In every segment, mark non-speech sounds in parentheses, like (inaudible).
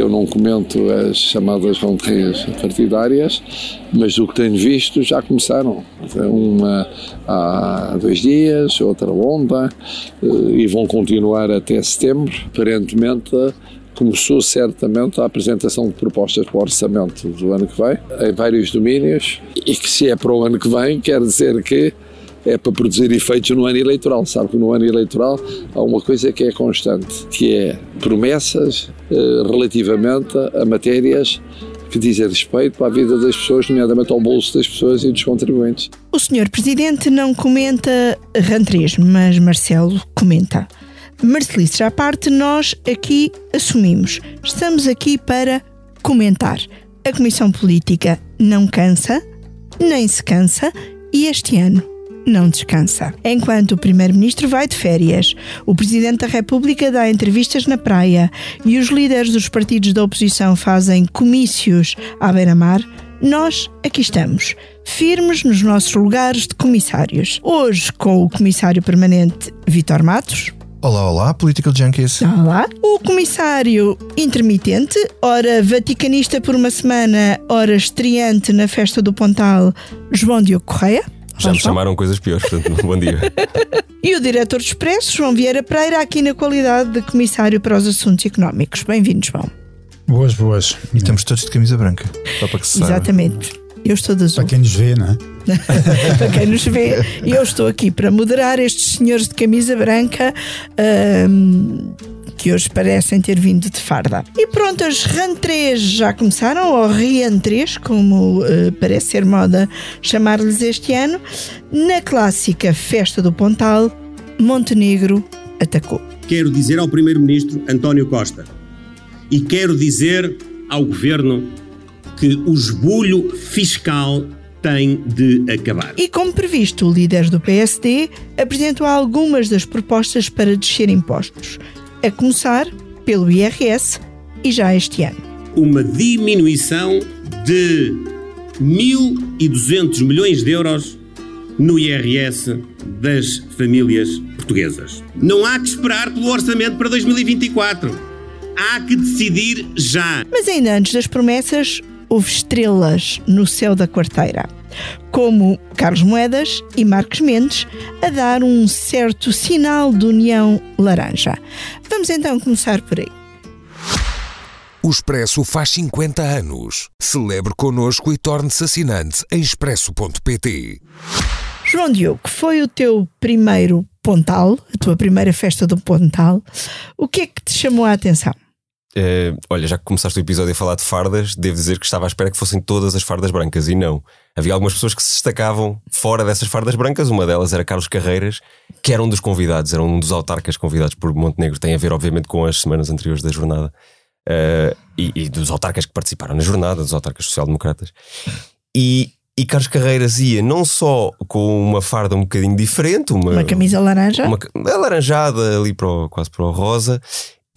Eu não comento as chamadas rentrées partidárias, mas o que tenho visto já começaram. Uma há dois dias, outra ontem, eh, e vão continuar até setembro. Aparentemente, começou certamente a apresentação de propostas para o orçamento do ano que vem, em vários domínios, e que se é para o ano que vem, quer dizer que é para produzir efeitos no ano eleitoral. Sabe que no ano eleitoral há uma coisa que é constante, que é promessas eh, relativamente a matérias que dizem respeito à vida das pessoas, nomeadamente ao bolso das pessoas e dos contribuintes. O senhor Presidente não comenta rantrês, mas Marcelo comenta. Marcelices à parte, nós aqui assumimos. Estamos aqui para comentar. A Comissão Política não cansa, nem se cansa, e este ano não descansa. Enquanto o Primeiro-Ministro vai de férias, o Presidente da República dá entrevistas na praia e os líderes dos partidos da oposição fazem comícios à beira-mar, nós aqui estamos, firmes nos nossos lugares de comissários. Hoje com o Comissário Permanente Vitor Matos. Olá, olá, Political Junkies. Olá. O comissário intermitente, ora vaticanista por uma semana, ora estreante na festa do Pontal, João Diogo Correia. Já me chamaram coisas piores, portanto, (laughs) bom dia. e o diretor do Expresso, João Vieira Pereira, aqui na qualidade de comissário para os assuntos económicos. Bem-vindo, João. Boas, boas. E estamos todos de camisa branca, só para que se Exatamente. Eu estou de azul. Para quem nos vê, não é? (laughs) para quem nos vê, eu estou aqui para moderar estes senhores de camisa branca. Um, que hoje parecem ter vindo de farda. E pronto, as rentrées já começaram, ou reentrées, como uh, parece ser moda chamar-lhes este ano. Na clássica Festa do Pontal, Montenegro atacou. Quero dizer ao Primeiro-Ministro António Costa e quero dizer ao Governo que o esbulho fiscal tem de acabar. E como previsto, o líder do PSD apresentou algumas das propostas para descer impostos a começar pelo IRS e já este ano. Uma diminuição de 1.200 milhões de euros no IRS das famílias portuguesas. Não há que esperar pelo orçamento para 2024. Há que decidir já. Mas ainda antes das promessas, houve estrelas no céu da quarteira como Carlos Moedas e Marcos Mendes, a dar um certo sinal de união laranja. Vamos então começar por aí. O Expresso faz 50 anos. Celebre connosco e torne-se assinante em expresso.pt. João Diogo, foi o teu primeiro Pontal, a tua primeira festa do Pontal. O que é que te chamou a atenção? Uh, olha, já que começaste o episódio a falar de fardas, devo dizer que estava à espera que fossem todas as fardas brancas e não. Havia algumas pessoas que se destacavam fora dessas fardas brancas. Uma delas era Carlos Carreiras, que era um dos convidados, era um dos autarcas convidados por Montenegro. Tem a ver, obviamente, com as semanas anteriores da jornada uh, e, e, dos autarcas que participaram na jornada, dos autarcas social-democratas. E, e Carlos Carreiras ia não só com uma farda um bocadinho diferente, uma, uma camisa laranja, uma alaranjada ali para o, quase para o rosa,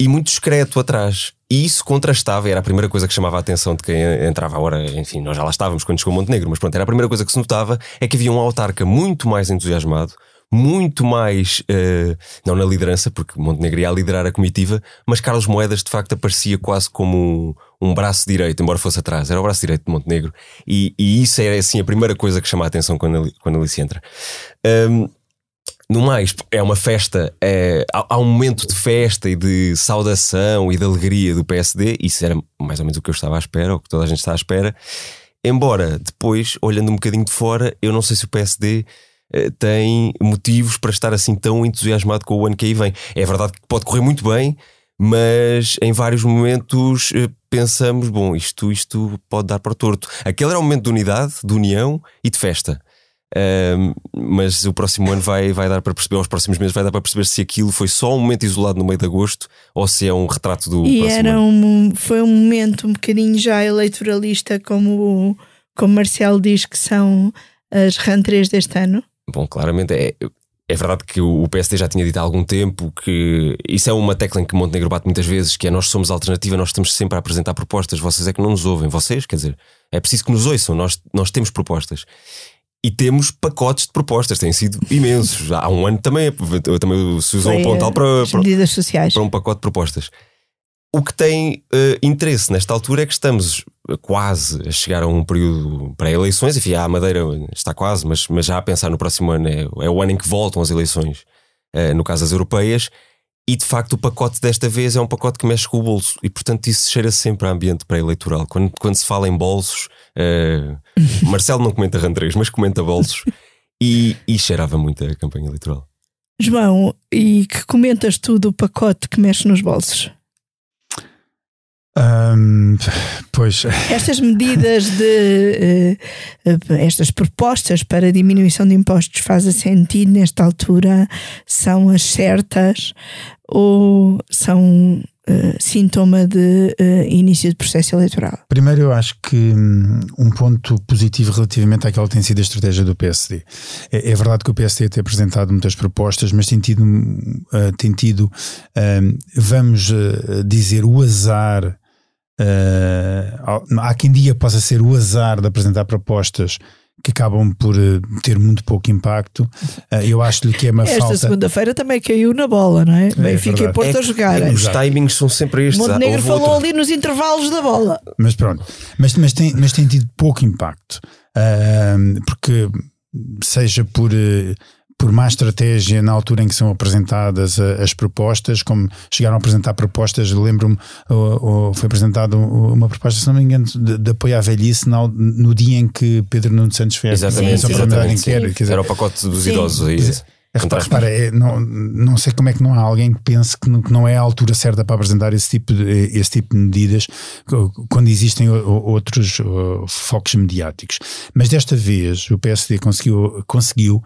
e muito discreto atrás. E isso contrastava, era a primeira coisa que chamava a atenção de quem entrava. Agora, enfim, nós já lá estávamos quando chegou Montenegro, mas pronto, era a primeira coisa que se notava é que havia um autarca muito mais entusiasmado, muito mais, uh, não na liderança, porque Montenegro ia liderar a comitiva, mas Carlos Moedas de facto aparecia quase como um, um braço direito, embora fosse atrás, era o braço direito de Montenegro, e, e isso era assim a primeira coisa que chama a atenção quando ele, quando ele se entra. Um, no mais, é uma festa, é, há, um momento de festa e de saudação e de alegria do PSD, isso era mais ou menos o que eu estava à espera, ou que toda a gente está à espera. Embora depois, olhando um bocadinho de fora, eu não sei se o PSD eh, tem motivos para estar assim tão entusiasmado com o ano que aí vem. É verdade que pode correr muito bem, mas em vários momentos eh, pensamos: bom, isto, isto pode dar para torto. Aquele era um momento de unidade, de união e de festa mas o próximo ano vai, vai dar para perceber, aos próximos meses vai dar para perceber se aquilo foi só um momento isolado no meio de agosto ou se é um retrato do e próximo era ano. Um, foi um momento um bocadinho já eleitoralista, como, como Marcelo diz que são as RAN3 deste ano. Bom, claramente é, é verdade que o PSD já tinha dito há algum tempo que isso é uma tecla em que Montenegro bate muitas vezes, que é nós somos alternativa, nós estamos sempre a apresentar propostas, vocês é que não nos ouvem, vocês, quer dizer, é preciso que nos ouçam, nós, nós temos propostas. E temos pacotes de propostas, têm sido imensos. Há um ano também, também se usou um pontal para, medidas sociais. para um pacote de propostas. o que tem uh, interesse nesta altura é que estamos quase a chegar a um período para eleições. Enfim, a Madeira está quase, mas, mas já a pensar no próximo ano é, é o ano em que voltam as eleições, uh, no caso das europeias. E de facto, o pacote desta vez é um pacote que mexe com o bolso, e portanto, isso cheira sempre a ambiente pré-eleitoral. Quando, quando se fala em bolsos, uh, (laughs) Marcelo não comenta randrez, mas comenta bolsos, e, e cheirava muito a campanha eleitoral. João, e que comentas tu do pacote que mexe nos bolsos? Pois. Estas medidas de. Uh, estas propostas para diminuição de impostos fazem sentido nesta altura? São as certas ou são Uh, sintoma de uh, início de processo eleitoral? Primeiro, eu acho que um, um, ponto positivo relativamente àquela que tem sido a estratégia do PSD. É, é verdade que o PSD tem apresentado muitas propostas, mas tem tido, uh, tem tido um, vamos dizer, o azar Uh, há quem dia possa ser o azar de apresentar propostas que acabam por uh, ter muito pouco impacto. Uh, eu acho-lhe que é uma Esta falta. Esta segunda-feira também caiu na bola, não é? é Benfica e Porto é, a jogar. É, os timings são sempre estes. Montenegro falou outro. ali nos intervalos da bola. Mas pronto, mas, mas, tem, mas tem tido pouco impacto. porque seja por por má estratégia na altura em que são apresentadas as propostas, como chegaram a apresentar propostas, lembro-me, foi apresentada uma proposta, se não me engano, de, de apoio à velhice no, no, dia em que Pedro Nuno Santos fez exatamente, exatamente, sim. Quer, dizer, Era o pacote dos sim. idosos aí. É, repara, repara é, não, não sei como é que não há alguém que pense que não, que não é a altura certa para apresentar esse tipo de, esse tipo de medidas quando existem outros focos mediáticos. Mas desta vez o PSD conseguiu, conseguiu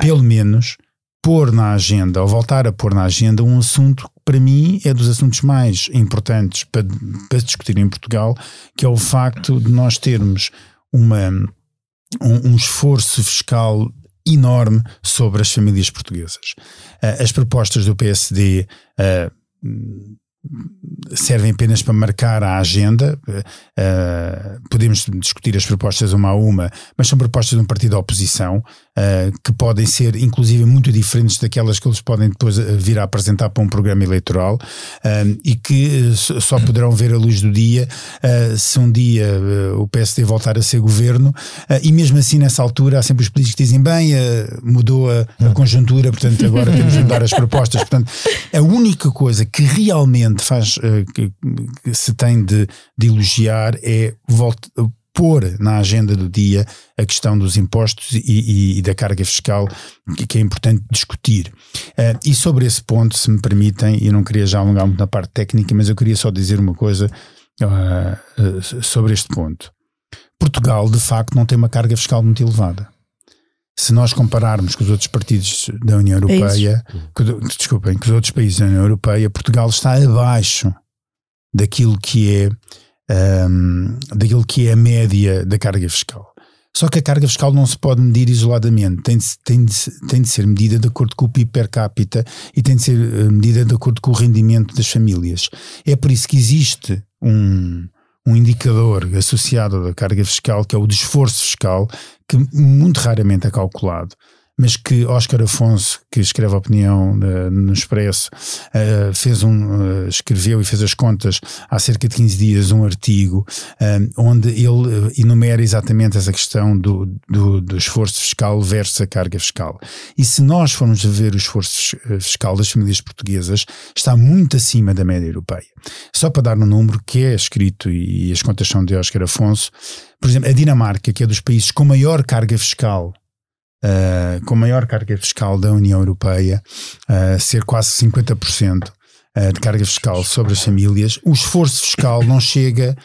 Pelo menos, pôr na agenda, ou voltar a pôr na agenda, um assunto que para mim é dos assuntos mais importantes para, para discutir em Portugal, que é o facto de nós termos uma, um, um esforço fiscal enorme sobre as famílias portuguesas. Uh, as propostas do PSD uh, servem apenas para marcar a agenda. Uh, podemos discutir as propostas uma a uma, mas são propostas de um partido da oposição uh, que podem ser, inclusive, muito diferentes daquelas que eles podem depois vir a apresentar para um programa eleitoral uh, e que só poderão ver a luz do dia se um dia o PSD voltar a ser governo. e mesmo assim, nessa altura, há sempre os políticos que dizem: bem, mudou a, a conjuntura, portanto, agora temos de mudar as propostas. Portanto, a única coisa que realmente faz que, que se tem de, de elogiar é volta, pôr na agenda do dia a questão dos impostos e, e, e da carga fiscal, que, que, é importante discutir. Uh, e sobre esse ponto, se me permitem, eu não queria já alongar muito na parte técnica, mas eu queria só dizer uma coisa uh, uh, sobre este ponto. Portugal, de facto, não tem uma carga fiscal muito elevada. Se nós compararmos com os outros partidos da União é Europeia, é com, desculpem, com os outros países da União Europeia, Portugal está abaixo daquilo que é um, daquilo que é a média da carga fiscal. Só que a carga fiscal não se pode medir isoladamente, tem de, tem de, tem de ser medida de acordo com o PIB per capita e tem de ser eh, medida de acordo com o rendimento das famílias. É por isso que existe um, um indicador associado à carga fiscal, que é o de esforço fiscal, que muito raramente é calculado mas que Oscar Afonso, que escreve a opinião uh, no Expresso, uh, fez um, uh, escreveu e fez as contas há cerca de 15 dias um artigo onde ele enumera exatamente essa questão do, do, do, esforço fiscal versus a carga fiscal. E se nós formos ver o esforço fiscal das famílias portuguesas, está muito acima da média europeia. Só para dar um número que é escrito e, e as contas são de Oscar Afonso, por exemplo, a Dinamarca, que é dos países com maior carga fiscal uh, com maior carga fiscal da União Europeia, uh, ser quase 50% uh, de carga fiscal sobre as famílias, o esforço fiscal não chega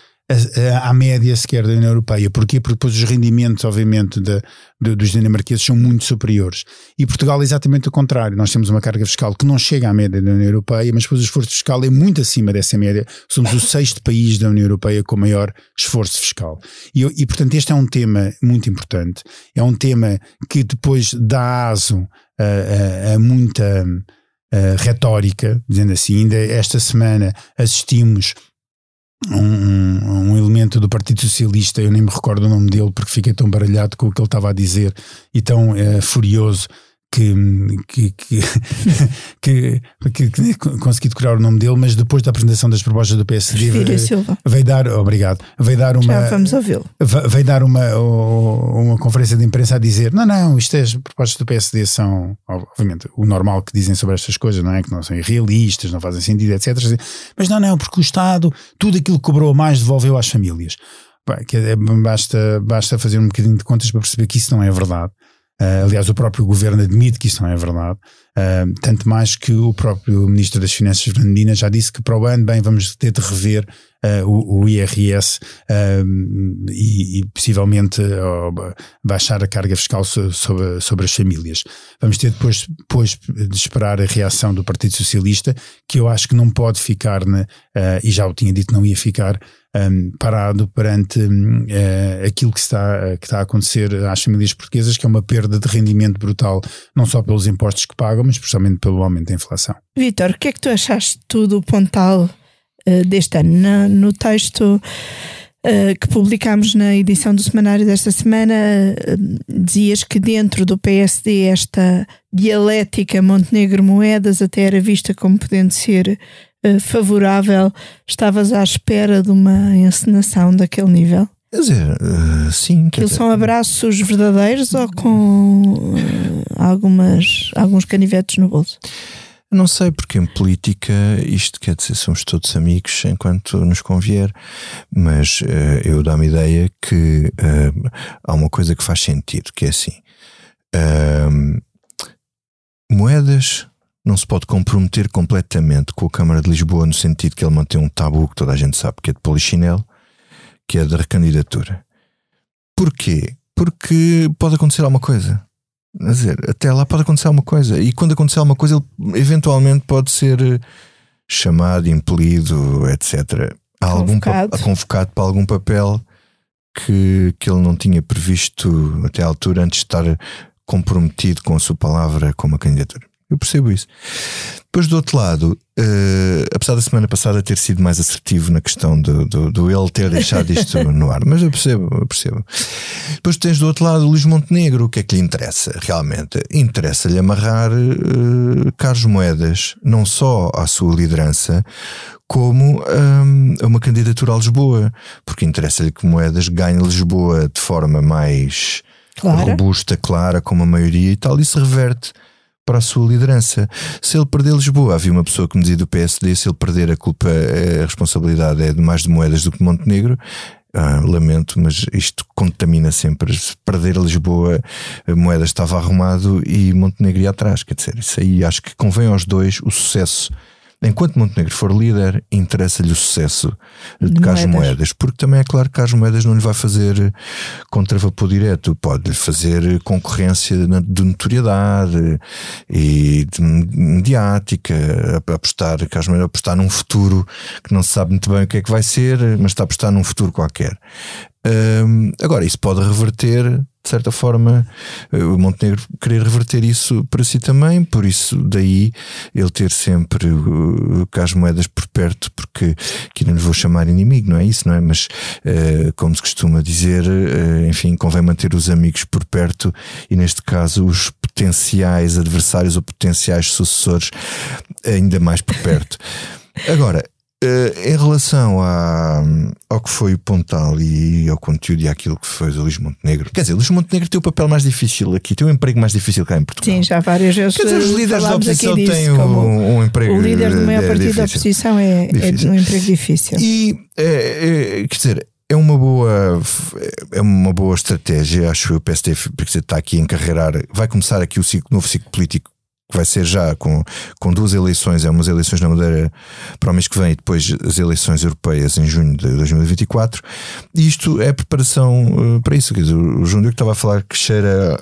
à média sequer da União Europeia. Porquê? Porque depois os rendimentos, obviamente, de, de, dos dinamarqueses são muito superiores. E Portugal é exatamente o contrário. Nós temos uma carga fiscal que não chega à média da União Europeia, mas depois o esforço fiscal é muito acima dessa média. Somos o sexto país da União Europeia com maior esforço fiscal. E, e portanto, este é um tema muito importante. É um tema que depois dá aso a, a, a muita. Uh, retórica, dizendo assim, ainda esta semana assistimos um, um, elemento do Partido Socialista, eu nem me recordo o nome dele porque fiquei tão baralhado com o que ele estava a dizer e tão uh, furioso que, que, (laughs) que, que, que consegui decorar o nome dele, mas depois da apresentação das propostas do PSD veio, Silva. veio dar, obrigado, veio dar uma Já vamos ouvi-lo. Veio dar uma, uma conferência de imprensa a dizer: não, não, isto é, as propostas do PSD são, obviamente, o normal que dizem sobre estas coisas, não é? Que não são irrealistas, não fazem sentido, etc. Mas não, não, porque o Estado, tudo aquilo que cobrou mais devolveu às famílias. Bem, é, basta, basta fazer um bocadinho de contas para perceber que isso não é verdade. Uh, aliás, o próprio governo admite que isso não é verdade. Uh, tanto mais que o próprio Ministro das Finanças, Fernando já disse que para o ano, bem, vamos ter de rever uh, o, o, IRS e, e, possivelmente baixar a carga fiscal sobre, sobre as famílias. Vamos ter depois, depois de esperar a reação do Partido Socialista, que eu acho que não pode ficar, na, e já o tinha dito, não ia ficar um, parado perante uh, aquilo que está, que está a acontecer às famílias portuguesas, que é uma perda de rendimento brutal, não só pelos impostos que pagam, mas especialmente pelo aumento da inflação. Vitor, o que é que tu achaste tu do Pontal uh, deste ano? No, no texto que publicámos na edição do semanário desta semana, dizias que dentro do PSD esta dialética Montenegro-Moedas até era vista como podendo ser eh, favorável, estavas à espera de uma encenação daquele nível? Quer dizer, uh, sim. Aquilo são abraços verdadeiros ou com uh, algumas, alguns canivetes no bolso? Não sei, porque em política isto quer dizer, somos todos amigos enquanto nos convier, mas uh, eu dou-me ideia que há uma coisa que faz sentido, que é assim: moedas não se pode comprometer completamente com a Câmara de Lisboa no sentido que ele mantém um tabu que toda a gente sabe que é de polichinelo, que é da recandidatura. Porquê? Porque pode acontecer alguma coisa. Quer dizer, até lá pode acontecer alguma coisa. E quando acontecer alguma coisa, ele eventualmente pode ser chamado, impelido, etc. A algum convocado. convocado para algum papel que, que ele não tinha previsto até à altura antes de estar comprometido com a sua palavra com uma candidatura. Eu percebo isso. Depois, do outro lado, uh, apesar da semana passada ter sido mais assertivo na questão do, do, do ele ter deixado isto (laughs) no ar, mas eu percebo, eu percebo. Depois tens do outro lado o Luís Montenegro, o que é que lhe interessa realmente? Interessa-lhe amarrar uh, Carlos Moedas, não só à sua liderança, como um, a uma candidatura a Lisboa, porque interessa-lhe que Moedas ganhe Lisboa de forma mais clara. robusta, clara, com uma maioria e tal, isso reverte para a sua liderança. Se ele perder Lisboa, havia uma pessoa que me dizia do PSD, se ele perder a culpa, a responsabilidade é de mais de Moedas do que Montenegro. Ah, lamento, mas isto contamina sempre. Se perder Lisboa, Moedas estava arrumado e Montenegro ia atrás. Quer dizer, isso aí acho que convém aos dois o sucesso enquanto Montenegro for líder, interessa-lhe o sucesso de, de Carlos Moedas. Moedas. porque também é claro que Carlos Moedas não lhe vai fazer contravapor direto, pode-lhe fazer concorrência de notoriedade e de mediática, apostar, Carlos Moedas apostar num futuro que não se sabe muito bem o que é que vai ser, mas está a apostar num futuro qualquer. Um, agora, isso pode reverter, de certa forma, eh, o Montenegro querer reverter isso para si também, por isso daí ele ter sempre uh, as moedas por perto, porque que não lhe vou chamar inimigo, não é isso, não é? Mas, uh, como se costuma dizer, uh, enfim, convém manter os amigos por perto e, neste caso, os potenciais adversários ou potenciais sucessores ainda mais por perto. (laughs) Agora, Uh, em relação à, ao que foi o Pontal e ao conteúdo e àquilo que foi o Luís Montenegro, quer dizer, Luís Montenegro tem o papel mais difícil aqui, tem o um emprego mais difícil cá em Portugal. Sim, já várias vezes. Quer dizer, os líderes da oposição têm um, um, emprego. O líder do maior partido da oposição é, é, um emprego difícil. E, é, é, quer dizer, é uma boa é uma boa estratégia, acho que o PSD porque está aqui a encarreirar, vai começar aqui o ciclo, novo ciclo político que vai ser já com, com duas eleições, é umas eleições na Madeira para o mês que vem e depois as eleições europeias em junho de 2024. E isto é preparação uh, para isso. Quer dizer, o João Diogo estava a falar que cheira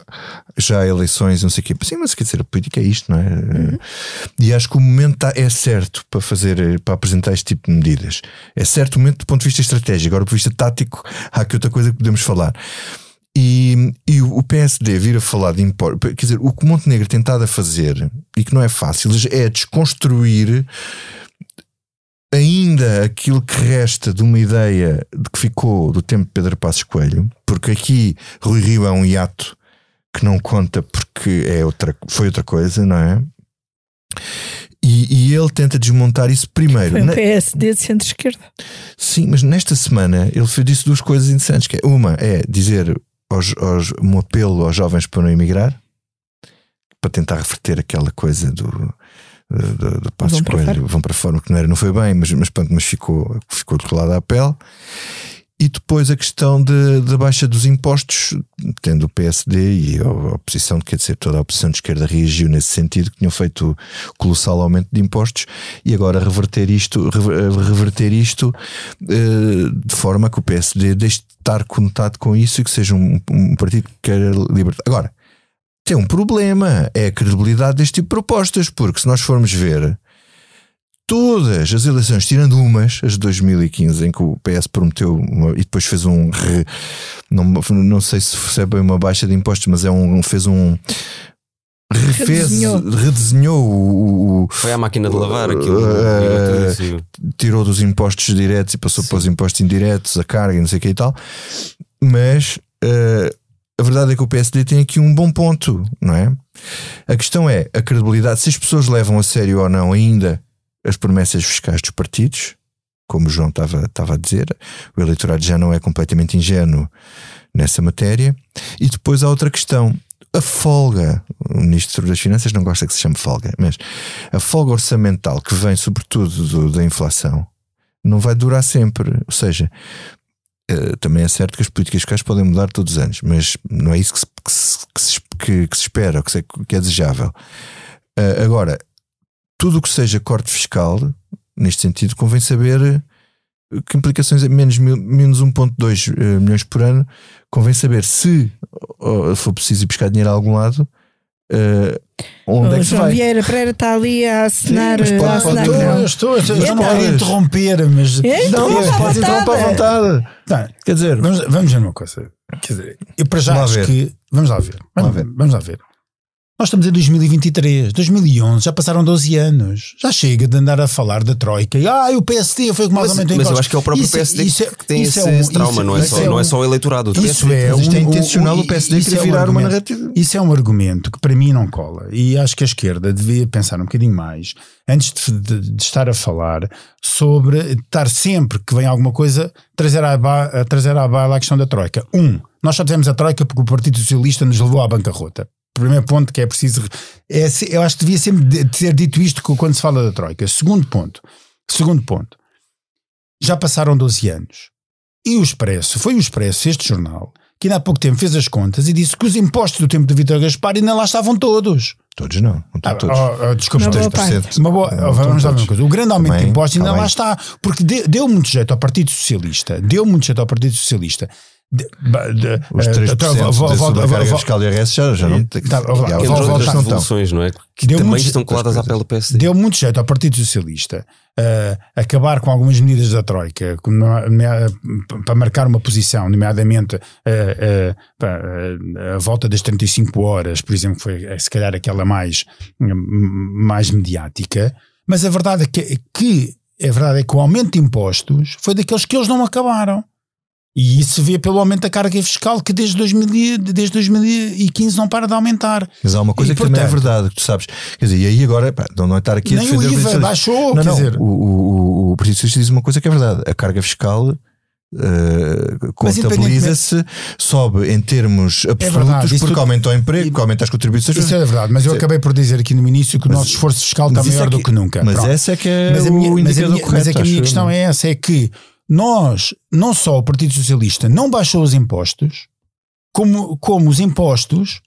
já eleições, não sei o quê. Sim, mas quer dizer, a política é isto, não é? Uhum. E acho que o momento tá, é certo para fazer, para apresentar este tipo de medidas. É certo o momento do ponto de vista estratégico. Agora, do ponto de vista tático, há aqui outra coisa que podemos falar. E, e o PSD vir a falar de impostos, quer dizer, o que o Montenegro tem tentado a fazer, e que não é fácil, é desconstruir ainda aquilo que resta de uma ideia de que ficou do tempo de Pedro Passos Coelho, porque aqui Rui Rio é um hiato que não conta porque é outra, foi outra coisa, não é? E, e ele tenta desmontar isso primeiro. Foi um PSD de centro-esquerda. Sim, mas nesta semana ele fez disse duas coisas interessantes. Que é, uma é dizer aos, aos- um apelo aos jovens para não emigrar, para tentar reverter aquela coisa do, do, do Passos Vão para Coelho, fora. vão para fora, que não era, não foi bem, mas, mas, pronto, mas ficou, ficou colada à pele. E depois a questão da baixa dos impostos, tendo o PSD e a oposição, quer dizer, toda a oposição de esquerda reagiu nesse sentido, que tinham feito colossal aumento de impostos, e agora reverter isto, rever- reverter isto eh, de forma que o PSD deixe de estar conotado com isso e que seja um, um partido que queira libertar. Agora, tem um problema, é a credibilidade deste tipo de propostas, porque se nós formos ver todas as eleições, tirando umas, as de 2015, em que o PS prometeu uma- e depois fez um re- não, não sei se é bem uma baixa de impostos, mas é um fez um refez, Redesenhou. redesenhou o, o- Foi à máquina de lavar aquilo. Isso. tirou dos impostos diretos e passou para os impostos indiretos, a carga e não sei o que e tal. Mas eh, a verdade é que o PSD tem aqui um bom ponto, não é? A questão é a credibilidade, se as pessoas levam a sério ou não ainda as promessas fiscais dos partidos, como o João estava, estava a dizer, o eleitorado já não é completamente ingênuo nessa matéria. E depois há outra questão. A folga, o Ministro das Finanças não gosta que se chame folga, mas a folga orçamental que vem sobretudo do- da inflação não vai durar sempre. Ou seja, eh, também é certo que as políticas fiscais podem mudar todos os anos, mas não é isso que se, que se, que se- espera, ou que, se- que é desejável. Eh, agora, tudo o que seja corte fiscal, neste sentido, convém saber eh, que implicações é menos, menos 1,2 eh, milhões por ano. Convém saber se for preciso ir buscar dinheiro a algum lado, eh, onde é o que se João vai. Vieira Pereira está ali a assinar, Sim, pode- a assinar pode- que não. Estou, estou, eu Então. não quero interromper, mas. É, Não, interrompa à pode interromper à vontade. Tá, Quer dizer, vamos, vamos ver uma coisa. Quer dizer, eu para já Vamos lá acho ver. que. Vamos lá ver. Vamos, Vamos lá vamos lá ver. Nós estamos em 2023, 2011, já passaram 12 anos. Já chega de andar a falar da Troika. E, ah, o PSD foi com mais Mas, mas eu impostos." acho que é o próprio Isso- PSD isso é- que tem isso esse, é um- esse trauma, isso- não, é só, é não é um- só o eleitorado. Isso é isto é um- intencional, um- o PSD querer é um virar uma argumento. narrativa. Isso é um argumento que para mim não cola. E acho que a esquerda devia pensar um bocadinho mais antes de, de- de estar a falar sobre estar sempre que vem alguma coisa trazer à, ba- a trazer à baila a questão da Troika. Um, nós só fizemos a Troika porque o Partido Socialista nos levou à bancarrota. Primeiro ponto que é preciso. É, eu acho que devia sempre de- de ser dito isto quando se fala da Troika. Segundo ponto. Segundo ponto. Já passaram 12 anos. E o Expresso, foi o Expresso, este jornal, que ainda há pouco tempo fez as contas e disse que os impostos do tempo de Vítor Gaspar ainda lá estavam todos. Todos não, não estão Ah, todos. oh, oh, desculpa, Uma boa 3%. uma boa, Não oh, vamos lá ver uma coisa. O grande aumento de Também, impostos ainda tá lá está, porque de- deu muito jeito ao Partido Socialista, deu muito jeito ao Partido Socialista. De- de- Os eh, 3% então, da sobrecarga fiscal e IRS já, já não tem. Tá, há outras estão. revoluções, não é? Que Deu também muito- estão coladas à pele do PSD. Deu muito jeito ao Partido Socialista eh, acabar com algumas medidas da Troika para marcar uma posição, nomeadamente eh, eh, pá, eh, a volta das 35 horas, por exemplo, foi eh, se calhar aquela mais, hum, mais mediática. Mas a verdade é que, que a verdade é que o aumento de impostos foi daqueles que eles não acabaram. E isso se vê pelo aumento da carga fiscal que desde, 2000, e- desde 2015 não para de aumentar. Mas há uma coisa E, que também é portanto- verdade, que tu sabes. Quer dizer, e aí agora, pá, não, não é estar aqui a Nem o defender IVA baixou, Não, quer não, dizer. o, o, o Partido Socialista diz uma coisa que é verdade. A carga fiscal Mas contabiliza-se, sobe em termos absolutos, verdade, isso porque aumenta o emprego, porque aumenta as contribuições. Isso é verdade, mas eu Sim. acabei por dizer aqui no início que o Mas- nosso esforço fiscal está isso maior é do que- que nunca. Mas Pronto. essa é que é Mas a o minha, mas a minha- mas é que a minha questão é essa: é que nós, não só o Partido Socialista, não baixou os impostos, como, como os impostos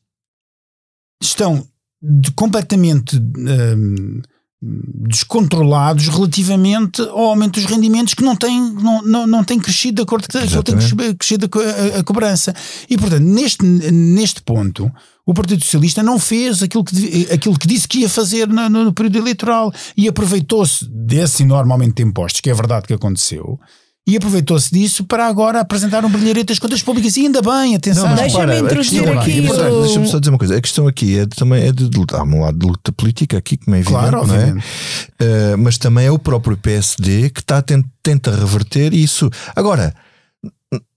estão de- completamente hum, descontrolados relativamente ao aumento dos rendimentos que não têm, não, não, não têm crescido de acordo com aquilo tem crescido a, a- cobrança. E, portanto, neste, neste ponto, o Partido Socialista não fez aquilo que, aquilo que disse que ia fazer no, no período eleitoral e aproveitou-se desse enorme aumento de impostos, que é verdade que aconteceu, e aproveitou-se disso para agora apresentar um brilharete das contas públicas. E ainda bem, atenção. Deixa-me introduzir questão aqui é o- Deixa-me só dizer uma coisa. A questão aqui é de, também é de. Há um lado de luta política aqui, como é evidente, Claro, não é? Uh, mas também é o próprio PSD que está a ten- tenta reverter isso. Agora,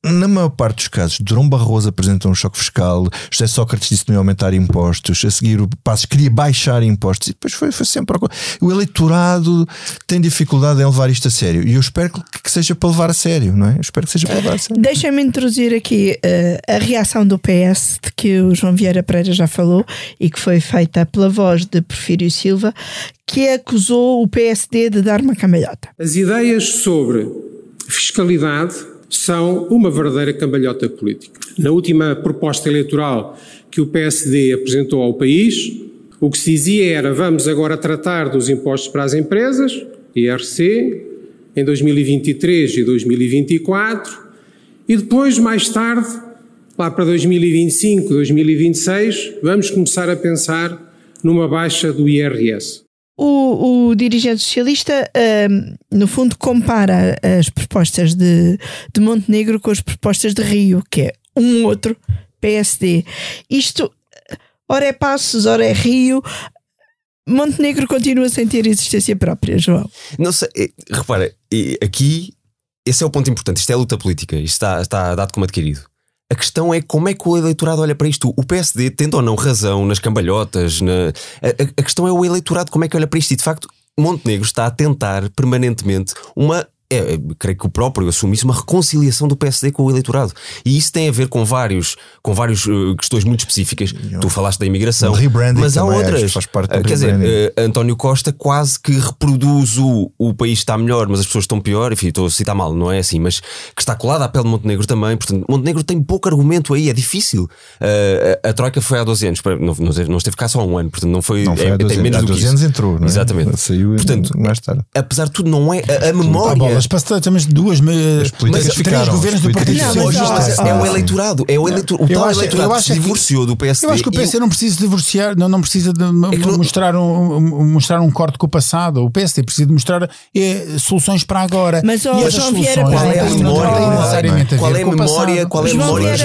na maior parte dos casos, Durão Barroso apresentou um choque fiscal, José Sócrates disse que não ia aumentar impostos, a seguir o Passos queria baixar impostos, e depois foi, foi sempre. O eleitorado tem dificuldade em levar isto a sério, e eu espero que, que seja para levar a sério, não é? Eu espero que seja para levar a sério. Deixa-me introduzir aqui uh, a reação do PS, de que o João Vieira Pereira já falou, e que foi feita pela voz de Porfírio Silva, que acusou o PSD de dar uma cambalhota. As ideias sobre fiscalidade são uma verdadeira cambalhota política. Na última proposta eleitoral que o PSD apresentou ao país, o que se dizia era vamos agora tratar dos impostos para as empresas, IRC, em 2023 e 2024, e depois, mais tarde, lá para 2025, 2026, vamos começar a pensar numa baixa do IRS. O, o dirigente socialista, uh, no fundo, compara as propostas de, de Montenegro com as propostas de Rio, que é um outro PSD. Isto, ora é Passos, ora é Rio. Montenegro continua sem ter existência própria, João. Não sei, eh, repara, aqui esse é o ponto importante. Isto é luta política, isto está, está dado como adquirido. A questão é como é que o eleitorado olha para isto. O PSD tendo ou não razão nas cambalhotas. Na... A, a, a questão é o eleitorado como é que olha para isto. E de facto, Montenegro está a tentar permanentemente uma é, creio que o próprio assume isso, uma reconciliação do PSD com o eleitorado. E isso tem a ver com vários, com várias uh, questões muito específicas. Tu falaste da imigração, mas há outras. Faz parte uh, quer dizer, uh, António Costa quase que reproduz o, o país está melhor, mas as pessoas estão pior. Enfim, estou a citar mal, não é assim, mas que está colado à pele de Montenegro também. Portanto, Montenegro tem pouco argumento aí, é difícil. A, a, Troika foi há 12 anos, não, não, esteve cá só há um ano, portanto, não foi. Não foi é, há 12, tem menos há 12 anos entrou, não é? Exatamente. Saiu portanto, mais tarde. Apesar de tudo, não é. A, a memória mas temos duas, mas, mas três governos do Partido Socialista. É o eleitorado, é o eleitorado. O tal eleitorado que se divorciou do PSD. Eu acho que o PSD não precisa divorciar, não, não precisa de é mostrar, um, mostrar um corte com o passado. O PSD precisa de mostrar é, soluções para agora. Mas, oh, João Vieira qual é a memória? Qual é a memória? Qual é a memória?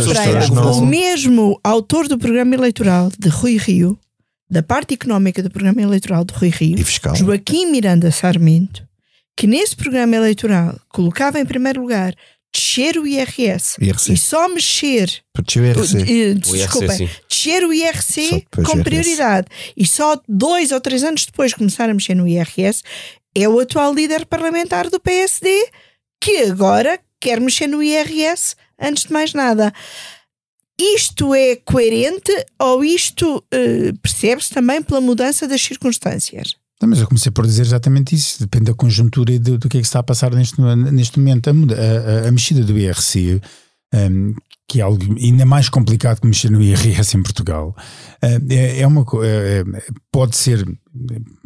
O mesmo autor do programa eleitoral de Rui Rio, da parte económica do programa eleitoral de Rui Rio, Joaquim Miranda Sarmento, que nesse programa eleitoral colocava em primeiro lugar descer o IRS, IRC. e só mexer descer o IRC, uh, desculpa, descer o IRC com prioridade e só dois ou três anos depois começar a mexer no IRS é o atual líder parlamentar do PSD que agora quer mexer no IRS antes de mais nada. Isto é coerente ou isto uh, percebe-se também pela mudança das circunstâncias? Mas eu comecei por dizer exatamente isso. Depende da conjuntura e do, do que é que está a passar neste, neste momento. A, a, a mexida do IRC, um, que é algo ainda mais complicado que mexer no IRS em Portugal, uh, é, é, uma é, pode ser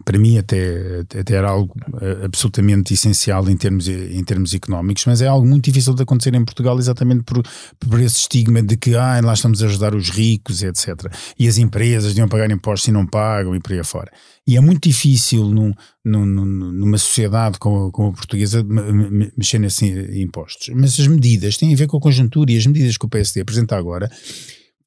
para mim até, até era algo uh, absolutamente essencial em termos, em termos económicos, mas é algo muito difícil de acontecer em Portugal exatamente por, por esse estigma de que ah, lá estamos a ajudar os ricos, etc. E as empresas deviam pagar impostos e não pagam e por aí afora. E é muito difícil num, num, numa sociedade como, como a portuguesa mexer nesses impostos. Mas as medidas têm a ver com a conjuntura e as medidas que o PSD apresenta agora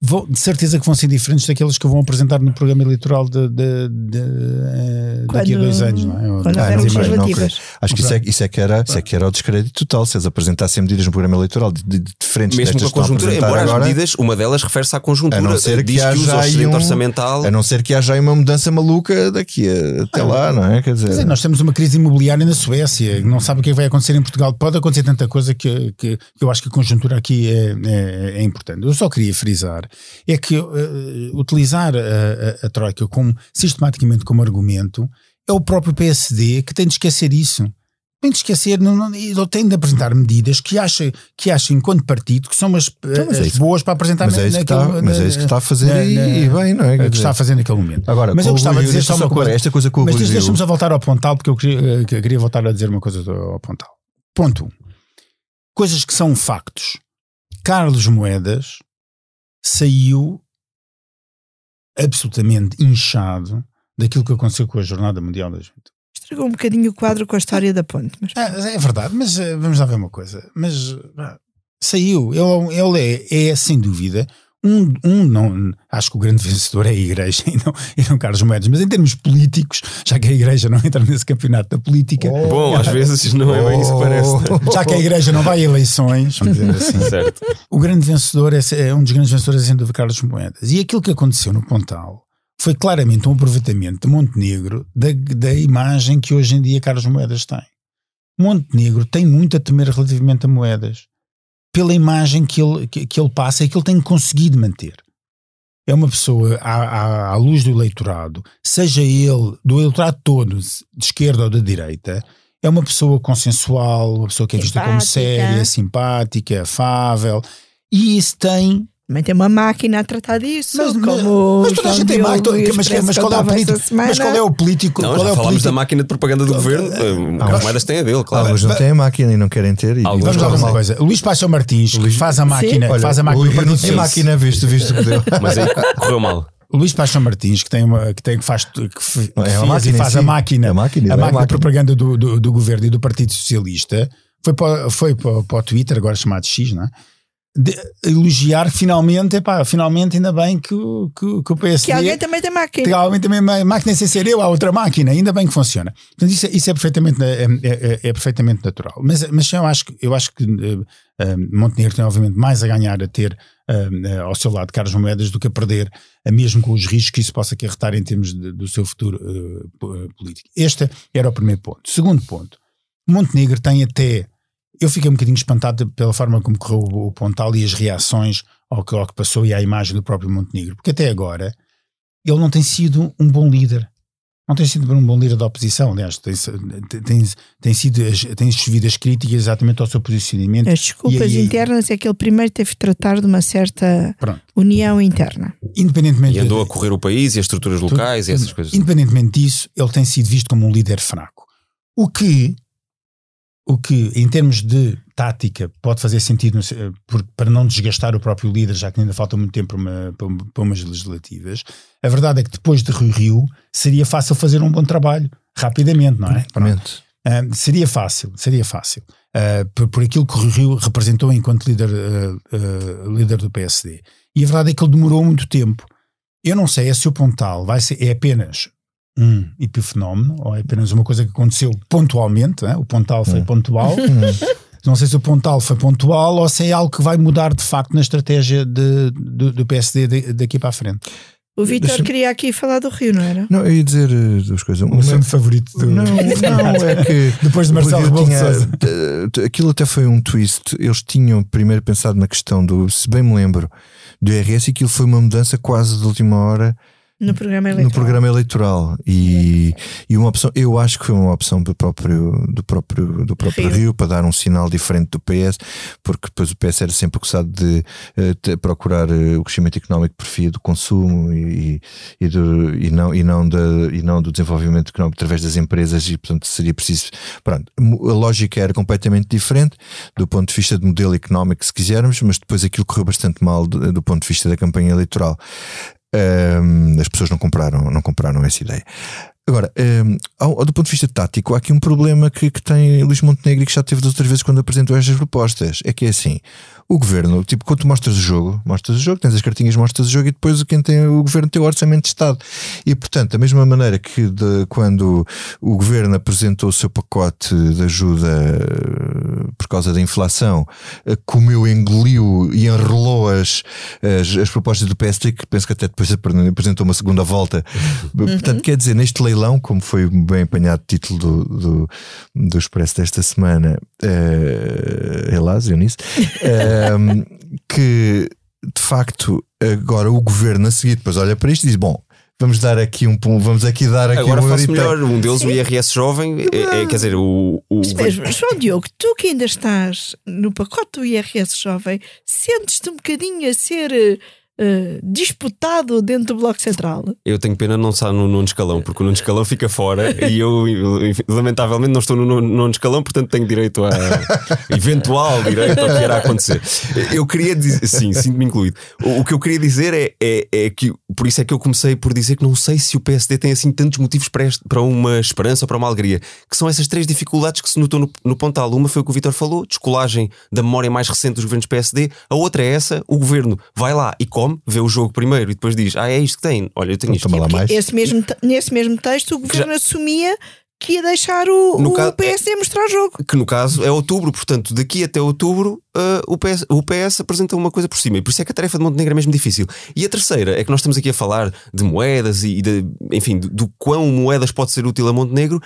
vão, de certeza que vão ser diferentes daqueles que vão apresentar no programa eleitoral de, de, de, de quando, daqui a dois anos, não é? Quando ah, não, não, acho que isso é, isso, é que era, isso é que era o descrédito total, se eles apresentassem medidas no programa eleitoral de, de, diferentes Mesmo com a conjuntura, embora agora, as medidas, uma delas refere-se à conjuntura, a não ser que haja que um, orçamental. A não ser que haja aí uma mudança maluca daqui a, até ah, lá, não é? Quer dizer, dizer, nós temos uma crise imobiliária na Suécia, não sabe o que, é que vai acontecer em Portugal, pode acontecer tanta coisa que, que, que eu acho que a conjuntura aqui é, é, é importante. Eu só queria frisar é que uh, utilizar a, a, a, Troika como, sistematicamente como argumento é o próprio PSD que tem de esquecer isso. Tem de esquecer, não, não, tem de apresentar medidas que acha, que acha enquanto partido que são as, então, as é boas para apresentar mas é, isso naquele, está, mas é isso que está a fazer na, e, e, bem, não é? Que está a fazer naquele momento. Agora, mas eu gostava de dizer só uma coisa. Esta coisa com mas deixa-me só voltar ao Pontal, porque eu queria, queria voltar a dizer uma coisa ao Pontal. Ponto 1. Um. Coisas que são factos. Carlos Moedas saiu absolutamente inchado daquilo que aconteceu com a Jornada Mundial da Juventude. Estragou um bocadinho o quadro com a história da ponte. Mas... É, é verdade, mas uh, vamos lá ver uma coisa. Mas saiu. Ele, ele é, é, sem dúvida, Um, um não, acho que o grande vencedor é a Igreja (laughs) e não, e não Carlos Moedas, mas em termos políticos, já que a Igreja não entra nesse campeonato da política, Oh. Bom, às vezes não é bem isso que parece. né? (laughs) já que a Igreja não vai a eleições, vamos dizer assim, Certo. o grande vencedor é, é um dos grandes vencedores é sem dúvida Carlos Moedas. E aquilo que aconteceu no Pontal foi claramente um aproveitamento de Montenegro da, da imagem que hoje em dia Carlos Moedas tem. Montenegro tem muito a temer relativamente a Moedas pela imagem que ele, que, que ele passa e que ele tem conseguido manter. É uma pessoa à, à, à luz do eleitorado, seja ele do eleitorado todo, de esquerda ou de direita, é uma pessoa consensual, uma pessoa que é vista como séria, simpática, afável, e isso tem. Também tem uma máquina a tratar disso. Mas, como mas toda a gente tem máquina. Mas, mas qual é o político? Mas qual é o político? Não, qual já é o falámos político? da máquina de propaganda do governo. O Carlos Moedas tem a dele, claro. Alguns não têm a máquina e não querem ter. E Vamos lá uma coisa. Luís Paixão Martins, faz a máquina, Olha, faz a máquina Rui não tem máquina, visto, visto que deu. (laughs) Mas aí correu mal. O Luís Paixão Martins, que tem uma, que tem, que faz, que que É máquina e faz a máquina, É a máquina, a é a máquina de máquina. propaganda do, do, do governo e do Partido Socialista, foi para, foi para, para o Twitter, agora chamado X, não é? De elogiar finalmente, epá, finalmente ainda bem que, o- que, que o PSD Que alguém também tem máquina. tem alguém também uma máquina sem ser eu, há outra máquina, ainda bem que funciona. Portanto, isso, é- isso é, perfeitamente, é, é- é- é perfeitamente natural. Mas, mas eu acho que, eu acho que eh, Montenegro tem, obviamente, mais a ganhar a ter eh, ao seu lado Carlos Moedas do que a perder, eh, mesmo com os riscos que isso possa acarretar em termos de- do seu futuro po- político. Este era o primeiro ponto. Segundo ponto, Montenegro tem até. Eu fiquei um bocadinho espantado pela forma como correu o, Pontal e as reações ao que, ao que passou e à imagem do próprio Montenegro, porque até agora ele não tem sido um bom líder. Não tem sido um bom líder da oposição, aliás, tem, tem, tem, sido, tem chovido as críticas exatamente ao seu posicionamento. As desculpas E aí- internas é que ele primeiro teve de tratar de uma certa Pronto. união interna. Independentemente E andou a correr o país e as estruturas locais e essas coisas. Independentemente disso, ele tem sido visto como um líder fraco. O que, o que em termos de tática, pode fazer sentido no por- para não desgastar o próprio líder, já que ainda falta muito tempo para, uma- para uma- para umas legislativas. A verdade é que depois de Rui Rio, seria fácil fazer um bom trabalho, rapidamente, não é? Pronto. Ah, seria fácil, seria fácil. Ah, por, por aquilo que o Rio representou enquanto líder, ah, líder do PSD. E a verdade é que ele demorou muito tempo. Eu não sei é se o Pontal vai ser, é apenas um epifenómeno ou é apenas uma coisa que aconteceu pontualmente. né? O Pontal foi pontual. (laughs) Não sei se o Pontal foi pontual ou se é algo que vai mudar de facto na estratégia de- do, do PSD de- daqui para a frente. O Vitor queria aqui falar do Rio, não era? Não, eu ia dizer eh, duas coisas. O Uma- meu favorito do. Não, não, (laughs) é que Depois de Marcelo tinha- t- Aquilo até foi um twist. Eles tinham primeiro pensado na questão do, se bem me lembro, do IRS e aquilo foi uma mudança quase de última hora No programa eleitoral. no programa eleitoral. E, e uma opção, eu acho que foi uma opção do próprio, do próprio, do próprio Rio. Rio. para dar um sinal diferente do PS, porque depois o PS era sempre acusado de eh, te- procurar eh, o crescimento económico por via do consumo e, e, do, e, não, e, não da, e não do desenvolvimento económico através das empresas, e portanto seria preciso. Pronto, a lógica era completamente diferente do ponto de vista de modelo económico, se quisermos, mas depois aquilo correu bastante mal do, do ponto de vista da campanha eleitoral. Um, as pessoas não compraram, não compraram essa ideia. Agora, um, ao- do ponto de vista tático, há aqui um problema que, que tem Luís Montenegro e que já teve de outras vezes quando apresentou estas propostas. É que é assim: o governo, tipo, quando tu mostras o jogo, mostras o jogo, tens as cartinhas, mostras o jogo e depois quem tem o governo tem o orçamento de Estado. E portanto, da mesma maneira que de, quando o governo apresentou o seu pacote de ajuda eh, por causa da inflação, eh, comeu, engoliu e enrolou as, as, as propostas do PSD, que penso que até depois apresentou uma segunda volta. (laughs) Portanto, quer dizer, neste leilão, como foi bem apanhado o título do, do, do Expresso desta semana, uh, Elas, Eunice, ehm, que de facto agora o governo a seguir depois olha para isto e diz: Bom, vamos dar aqui um pum- vamos aqui dar aqui Agora um faço eurito." melhor. Um deles, o IRS jovem, é, é, quer dizer, o. o Mesmo, João Diogo, tu que ainda estás no pacote do IRS jovem, sentes-te um bocadinho a ser eh, disputado dentro do Bloco Central? Eu tenho pena de não estar no nono escalão, porque o nono escalão fica fora e eu, lamentavelmente, não estou no nono nono escalão, portanto tenho direito a. (laughs) eventual direito ao que irá acontecer. Eu queria dizer, sim, sinto-me incluído. O, o que eu queria dizer é, é, é que, por isso é que eu comecei por dizer que não sei se o PSD tem assim tantos motivos para, este- para uma esperança ou para uma alegria, que são essas três dificuldades que se notou no, no Pontal. Uma foi o que o Vitor falou, descolagem da memória mais recente dos governos PSD, a outra é essa, o governo vai lá e cobra fome, vê o jogo primeiro e depois diz: Ah, é isto que tem. Olha, eu tenho isto. Toma lá mais. Esse mesmo, te- nesse mesmo texto, o governo assumia que ia deixar o, No o caso- PSD mostrar jogo. Que no caso é outubro, portanto, daqui até outubro ah, o, PS, o PS apresenta uma coisa por cima. E por isso é que a tarefa de Montenegro é mesmo difícil. E a terceira é que nós estamos aqui a falar de moedas e, de, enfim, do, do quão moedas pode ser útil a Montenegro.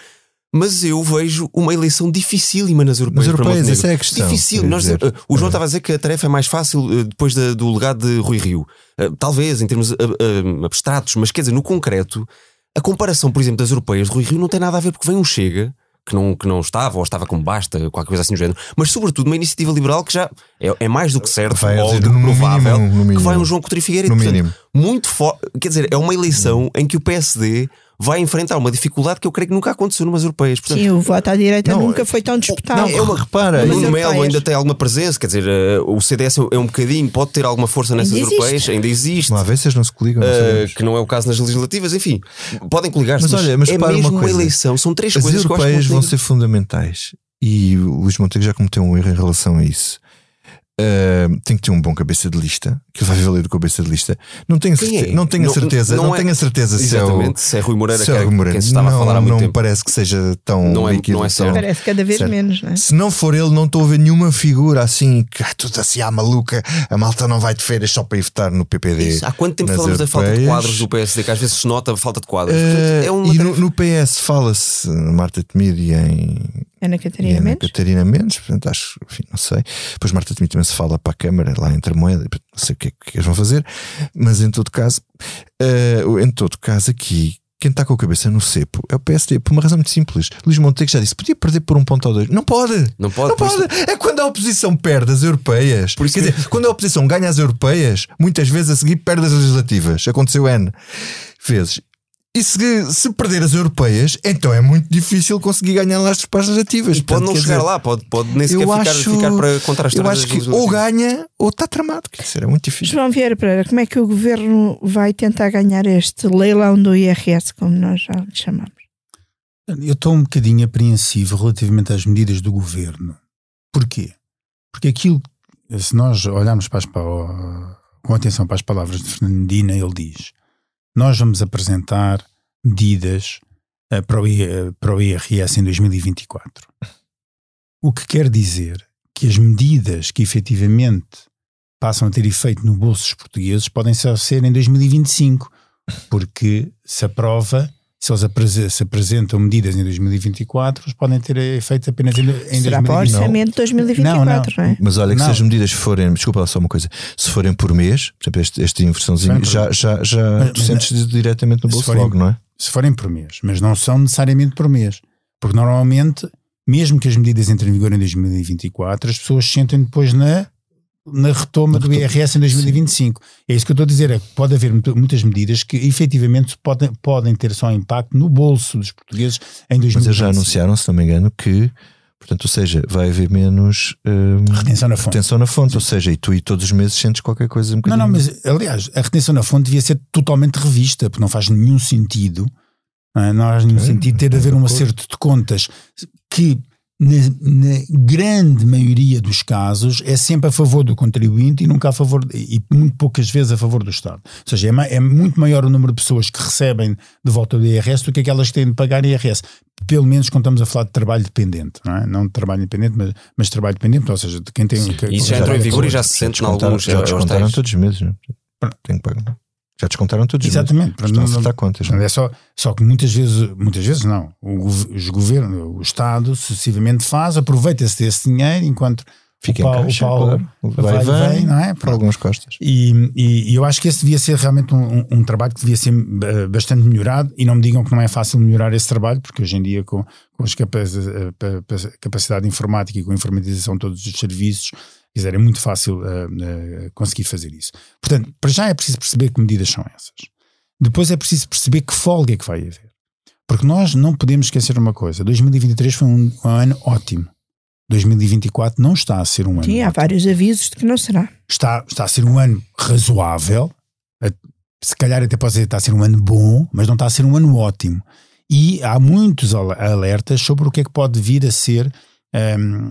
Mas eu vejo uma eleição dificílima nas europeias. Nas europeias, essa é a questão, Difícil. Nós, ah, o João estava a dizer que a tarefa é mais fácil ah, depois da- do legado de Rui Rio. Ah, talvez em termos abstratos, mas quer dizer, no concreto, a comparação, por exemplo, das europeias de Rui Rio não tem nada a ver porque vem um Chega. Que não, que não estava, ou estava como basta, qualquer coisa assim do género, mas sobretudo uma iniciativa liberal que já é, é mais do que certo, Vai que no provável, mínimo, no que mínimo. vai um João Coutinho Figueiredo. No Portanto, mínimo. muito forte. Quer dizer, é uma eleição em que o PSD vai enfrentar uma dificuldade que eu creio que nunca aconteceu numas europeias. Portanto, Sim, o voto à direita Não, nunca foi tão disputado. não, é uma- repara, o Nuno europeias. Melo ainda tem alguma presença, quer dizer, eh, o CDS é um bocadinho, pode ter alguma força nessas Ainda existe. europeias, ainda existe. Não há vezes não se coligam. não eh, que não é o caso nas legislativas, enfim, podem coligar-se, Mas mas, olha, mas é mesmo uma coisa. eleição. São três As coisas que eu acho que europeias vão ser fundamentais e o Luís Montenegro já cometeu um erro em relação a isso. Uh, tem que ter um bom cabeça de lista, que vai valer o cabeça de lista. Não tenho, Quem certe- é? não tenho a Não- certeza, não não, é- tenho a certeza se é o, se é Rui Moreira, se é era Rui Moreira. quem se estava não, a falar há muito não me tempo. parece que seja tão Não é- líquido, não é certo. Parece cada vez Certo. menos, não é? Se não for ele, não estou a ver nenhuma figura assim que ah, tudo assim à maluca, a malta não vai de feiras só para ir votar no PPD. Isso, Há quanto tempo falamos da falta de europeias? quadros do PSD, que às vezes se nota a falta de quadros? Portanto, é uma e no, no PS fala-se Marta Temido e em Ana e Catarina Ana Mendes. Catarina Mendes, portanto, acho, enfim, não sei. Depois Marta Temido também se fala para a Câmara, lá entre a moeda, portanto, não sei o que é que eles vão fazer, mas em todo caso, eh, em todo caso, aqui, quem está com a cabeça no cepo é o PSD, por uma razão muito simples. Luís Montenegro já disse: podia perder por um ponto ou dois. Não pode! Não pode, Não por isso- pode! É quando a oposição perde as europeias. Por isso Quer que- dizer, quando a oposição ganha as europeias, muitas vezes a seguir perde as legislativas. Aconteceu N vezes. E se, se perder as europeias, então é muito difícil conseguir ganhar lá as para as legislativas. E pode Portanto, não chegar dizer, lá, pode, pode nem sequer ficar, acho, ficar para contra a eu acho que ou ganha ou está tramado. Quer dizer, é muito difícil. João Vieira Pereira, como é que o governo vai tentar ganhar este leilão do IRS, como nós já lhe chamamos? Eu estou um bocadinho apreensivo relativamente às medidas do governo. Porquê? Porque aquilo, se nós olharmos para as, pa- com atenção para as palavras de Fernandina, ele diz: Nós vamos apresentar medidas eh, para, o, eh, para o IRS em 2024. O que quer dizer que as medidas que efetivamente passam a ter efeito no bolso dos portugueses podem só ser em 2025, porque se aprova, se eles aprese- se apresentam medidas em 2024, eles podem ter efeito apenas em, em Será para o 2025. orçamento de 2024, não, Não, não. é? Mas olha que Não. se as medidas forem, desculpa só uma coisa, se forem por mês, por exemplo, este, este inversãozinho, já, já, já Mas- tu sentes diretamente no bolso forem- logo, não é? se forem por mês, mas não são necessariamente por mês. Porque normalmente, mesmo que as medidas entrem em vigor em 2024, as pessoas sentem depois na, na retoma do IRS em 2025. É isso que eu estou a dizer, é que pode haver muitas medidas que efetivamente podem, podem ter só impacto no bolso dos portugueses em 2025. Mas eles já anunciaram, se não me engano, que, portanto, ou seja, vai haver menos hum, Retenção na fonte. retenção na fonte, ou seja, e tu e todos os meses sentes qualquer coisa um Não, bocadinho. não, mas aliás, a retenção na fonte devia ser totalmente revista, porque não faz nenhum sentido, não, é? não faz nenhum Ok, sentido ter de haver um acordo. acerto de contas que, na, na grande maioria dos casos, é sempre a favor do contribuinte e nunca a favor, e muito poucas vezes a favor do Estado. Ou seja, é, é muito maior o número de pessoas que recebem de volta do IRS do que aquelas que têm de pagar IRS. Pelo menos quando estamos a falar de trabalho dependente, não é? Não de trabalho independente, mas, mas de trabalho dependente, ou seja, de quem tem. que- Isso já entrou em vigor e já se sente em alguns já todos os meses, não é? Tenho que pagar. Já descontaram todos os Exatamente. meses. Estão a acertar contas. não é? É só, só que muitas vezes, muitas vezes não. Os governos, o Estado sucessivamente faz, aproveita-se desse dinheiro enquanto Fica o pau, caixa, o pau claro. vai, Vai e vem, não é? Para Pronto. algumas costas. E, e- eu acho que esse devia ser realmente um, um- um trabalho que devia ser eh, bastante melhorado e não me digam que não é fácil melhorar esse trabalho, porque hoje em dia com, com as capaci- eh, pa- pa- capacidade informática e com a informatização de todos os serviços, dizer, é muito fácil eh, eh, conseguir fazer isso. Portanto, para já é preciso perceber que medidas são essas. Depois é preciso perceber que folga é que vai haver. Porque nós não podemos esquecer uma coisa: 2023 foi um, um ano ótimo. 2024 não está a ser um ano Sim, há ótimo vários avisos de que não será. está, está a ser um ano razoável, se calhar até pode dizer que está a ser um ano bom, mas não está a ser um ano ótimo. E há muitos al- alertas sobre o que é que pode vir a ser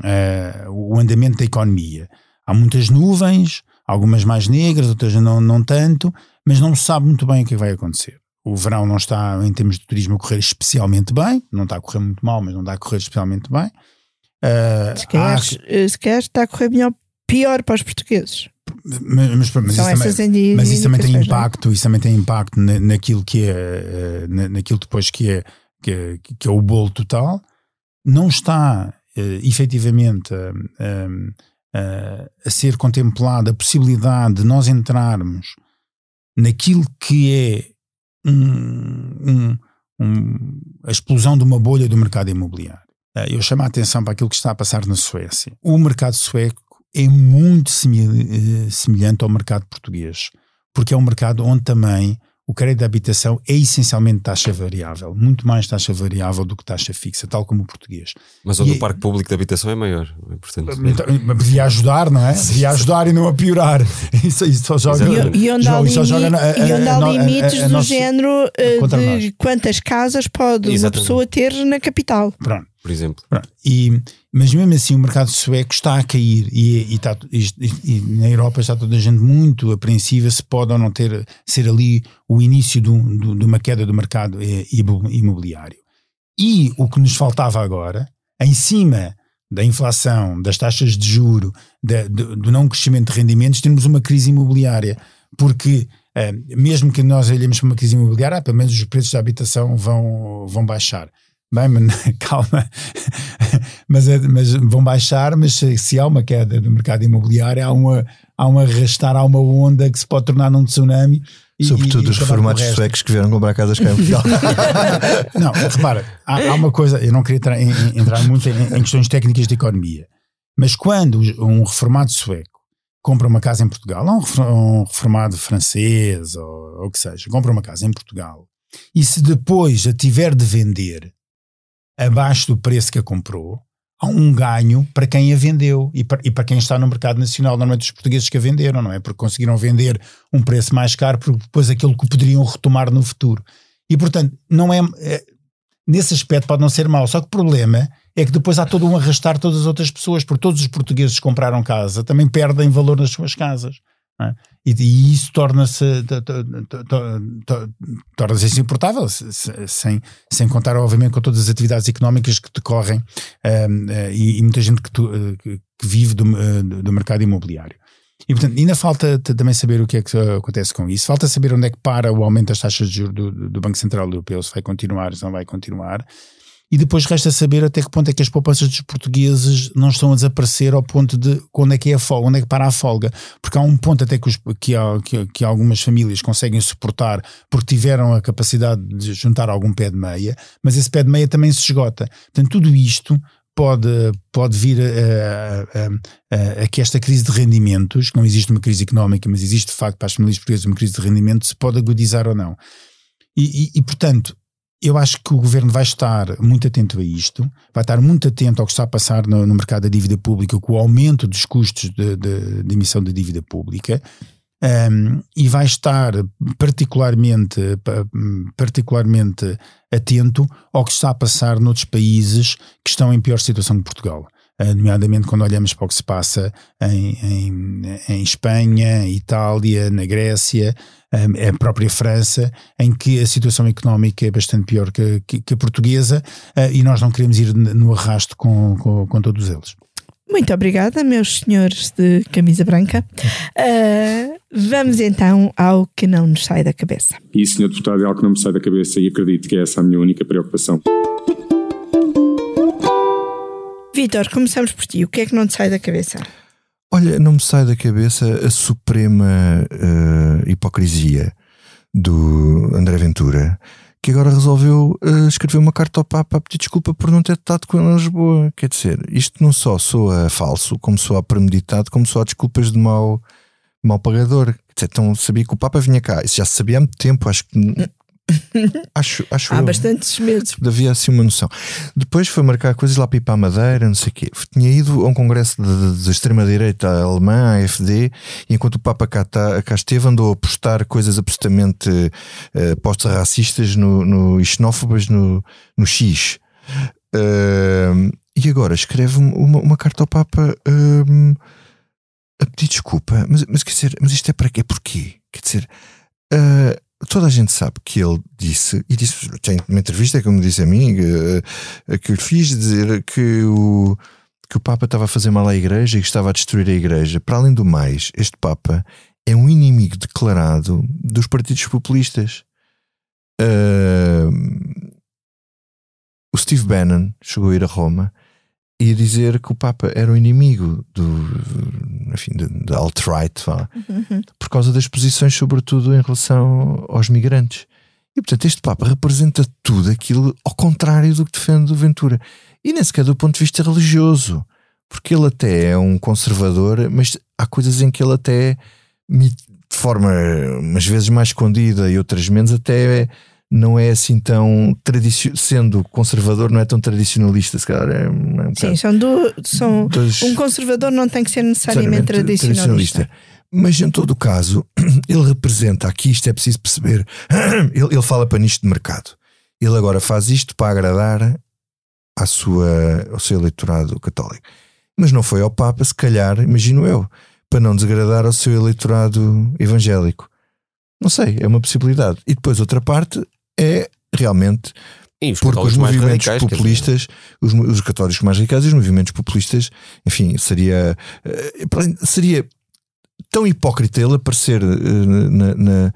eh, o andamento da economia. Há muitas nuvens, algumas mais negras, outras não, não tanto, mas não se sabe muito bem o que vai acontecer. O verão não está, em termos de turismo, a correr especialmente bem, não está a correr muito mal, mas não está a correr especialmente bem. Uh, se, calhar, há... se calhar está a correr melhor, pior para os portugueses. Mas, mas, mas, isso, também, mas isso também tem é? impacto, isso também tem impacto na, naquilo que é, eh, na, naquilo depois que é, que é, que é o bolo total. Não está uh, efetivamente uh, uh, a ser contemplada a possibilidade de nós entrarmos naquilo que é um, um, um, a explosão de uma bolha do mercado imobiliário. Eu chamo a atenção para aquilo que está a passar na Suécia. O mercado sueco é muito semelhante ao mercado português, porque é um mercado onde também o crédito de habitação é essencialmente taxa variável, muito mais taxa variável do que taxa fixa, tal como o português. Mas onde e o é parque público de habitação é maior, é portanto. Então, devia ajudar, não é? Devia ajudar e não a piorar. (laughs) Isso, isso só joga. E, e onde há, limi joga e onde há limites a, a, a, do género eh, de quantas casas pode Exatamente. uma pessoa ter na capital. Pronto por exemplo. E, mas mesmo assim o mercado sueco está a cair e, e, está, e, na Europa está toda a gente muito apreensiva se pode ou não ter, ser ali o início de, uma queda do mercado eh, imobiliário. E o que nos faltava agora, em cima da inflação, das taxas de juro, de, de, do não crescimento de rendimentos, temos uma crise imobiliária. Porque eh, mesmo que nós olhemos para uma crise imobiliária, ah, pelo menos os preços da habitação vão, vão baixar. Bem, mas, (laughs) calma, mas, é, mas, vão baixar, mas se, se, há uma queda no mercado imobiliário, há, uma, há um arrastar, há uma onda que se pode tornar num tsunami. E, Sobretudo e, os reformados suecos que vieram comprar casas cá em Portugal. (laughs) não, repara, há, há, uma coisa, eu não queria entrar, em, entrar muito em, em, questões técnicas de economia, mas quando um reformado sueco compra uma casa em Portugal, ou um reformado francês, ou o que seja, compra uma casa em Portugal, e se depois a tiver de vender, abaixo do preço que a comprou, há um ganho para quem a vendeu e para, e para quem está no mercado nacional, normalmente os portugueses que a venderam, não é? Porque conseguiram vender um preço mais caro porque depois aquilo que poderiam retomar no futuro. E portanto, não é, é nesse aspecto pode não ser mau, só que o problema é que depois há todo um arrastar todas as outras pessoas, porque todos os portugueses que compraram casa também perdem valor nas suas casas. É? E, e, isso torna-se torna-se insuportável, sem, sem contar, obviamente, com todas as atividades económicas que decorrem um, uh, e, e, muita gente que, tu, uh, que vive do, uh, do mercado imobiliário. E, portanto, ainda falta também saber o que é que acontece com isso. Falta saber onde é que para o aumento das taxas de juros do, do Banco Central Europeu, se vai continuar, se não vai continuar. E depois resta saber até que ponto é que as poupanças dos portugueses não estão a desaparecer ao ponto de quando é que é a folga, onde é que para a folga. Porque há um ponto até que, os, que, há, que, que algumas famílias conseguem suportar porque tiveram a capacidade de juntar algum pé de meia, mas esse pé de meia também se esgota. Portanto, tudo isto pode, pode vir a, a, a, a, que esta crise de rendimentos, não existe uma crise económica, mas existe de facto para as famílias portuguesas uma crise de rendimentos, se pode agudizar ou não. E, e, e portanto, eu acho que o governo vai estar muito atento a isto, vai estar muito atento ao que está a passar no, no mercado da dívida pública, com o aumento dos custos de, de, de emissão de dívida pública, um, e vai estar particularmente, particularmente atento ao que está a passar noutros países que estão em pior situação que Portugal. Eh, nomeadamente quando olhamos para o que se passa em, em, em Espanha, Itália, na Grécia, eh, a própria França, em que a situação económica é bastante pior que, que, que a portuguesa eh, e nós não queremos ir no arrasto com, com, com todos eles. Muito obrigada, meus senhores de camisa branca. Uh, vamos então ao que não nos sai da cabeça. E, senhor deputado, é algo que não me sai da cabeça e acredito que é essa a minha única preocupação. Vitor, começamos por ti. O que é que não te sai da cabeça? Olha, não me sai da cabeça a suprema uh, hipocrisia do André Ventura, que agora resolveu uh, escrever uma carta ao Papa a pedir desculpa por não ter estado com ele em Lisboa. Quer dizer, isto não só soa falso, como soa premeditado, como soa desculpas de mau, mau pagador. Quer dizer, então sabia que o Papa vinha cá. Isso já se sabia há muito tempo, acho que (laughs) Acho, acho Há eu, bastantes meses. Havia assim uma noção. Depois foi marcar coisas lá para ir para a Madeira, não sei o quê. Tinha ido a um congresso da extrema-direita alemã, a AFD, e enquanto o Papa cá, tá, cá esteve, andou a postar coisas absolutamente uh, postas racistas no, no, e xenófobas no, no X. Uh, e agora escreve uma, uma, carta ao Papa. Uh, a pedir desculpa, mas, mas quer dizer, mas isto é para quê? Porquê? Quer dizer, uh, toda a gente sabe que ele disse, e disse, tem uma entrevista que me disse a mim, uh, que eu lhe fiz dizer que o, que o Papa estava a fazer mal à igreja e que estava a destruir a igreja. Para além do mais, este Papa é um inimigo declarado dos partidos populistas. Uh, o Steve Bannon chegou a ir a Roma e dizer que o Papa era o inimigo do, enfim, da alt-right, uhum. por causa das posições, sobretudo em relação aos migrantes. E portanto, este Papa representa tudo aquilo ao contrário do que defende o Ventura. E nem sequer do ponto de vista religioso, porque ele até é um conservador, mas há coisas em que ele até, de forma umas vezes mais escondida e outras menos, até. É, não é assim tão sendo conservador, não é tão tradicionalista, se calhar. É, um Sim, são, do, são Dois, um conservador não tem que ser necessariamente tradicionalista. tradicionalista. Mas em todo o caso, (clears throat) ele representa aqui, isto é preciso perceber, (clears throat) ele, ele fala para nisto de mercado. Ele agora faz isto para agradar à sua, ao seu eleitorado católico. Mas não foi ao Papa, se calhar, imagino eu, para não desagradar ao seu eleitorado evangélico. Não sei, é uma possibilidade. E depois outra parte é realmente porque os movimentos radicais, populistas, os, os, católicos mais radicais e os movimentos populistas, enfim, seria, eh, seria tão hipócrita ele aparecer eh, na, na,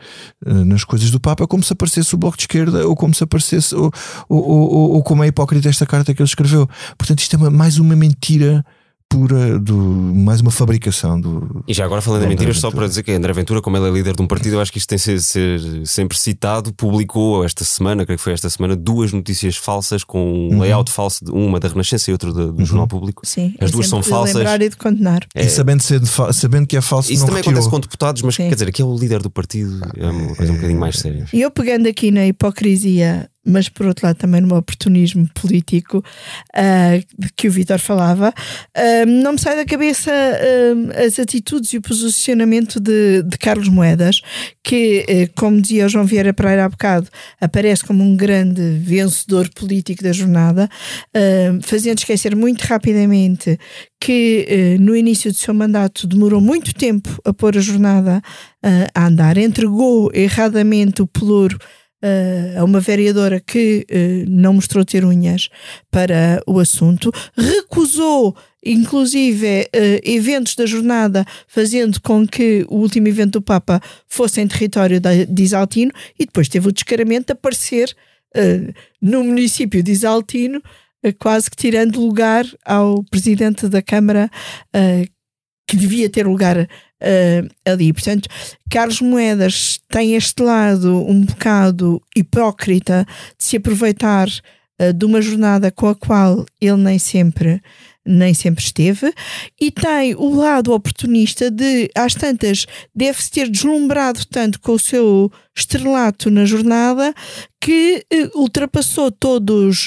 eh, nas coisas do Papa como se aparecesse o Bloco de Esquerda ou como se aparecesse ou, ou, ou, ou como é hipócrita esta carta que ele escreveu. Portanto, isto é mais uma mentira pura do mais uma fabricação do. E já agora falando de mentiras, só para dizer que André Ventura, como ele é líder de um partido, eu acho que isto tem de ser, ser, sempre citado. Publicou esta semana, creio que foi esta semana, duas notícias falsas com um uhum. layout falso, uma da Renascença e outra do, do uhum. Jornal Público. Sim, as é duas são falsas. Lembrar e de condenar. É... E sabendo, ser sabendo que é falso, isso também retirou. acontece com deputados, mas Sim. quer dizer, aqui é o líder do partido, é uma coisa um bocadinho mais séria. E eu pegando aqui na hipocrisia mas por outro lado também no oportunismo político uh, que o Vitor falava, uh, não me sai da cabeça uh, as atitudes e o posicionamento de, de Carlos Moedas, que, como dizia o João Vieira Pereira há bocado, aparece como um grande vencedor político da jornada, fazendo esquecer muito rapidamente que no início do seu mandato demorou muito tempo a pôr a jornada a andar, entregou erradamente o pelouro uh, a uma vereadora que uh, não mostrou ter unhas para o assunto, recusou inclusive uh, eventos da jornada, fazendo com que o último evento do Papa fosse em território de Isaltino e depois teve o descaramento de aparecer no município de Isaltino, quase que tirando lugar ao presidente da Câmara que devia ter lugar uh, ali. Portanto, Carlos Moedas tem este lado um bocado hipócrita de se aproveitar uh, de uma jornada com a qual ele nem sempre nem sempre esteve, e tem o lado oportunista de, às tantas, deve-se ter deslumbrado tanto com o seu estrelato na jornada que uh, ultrapassou todos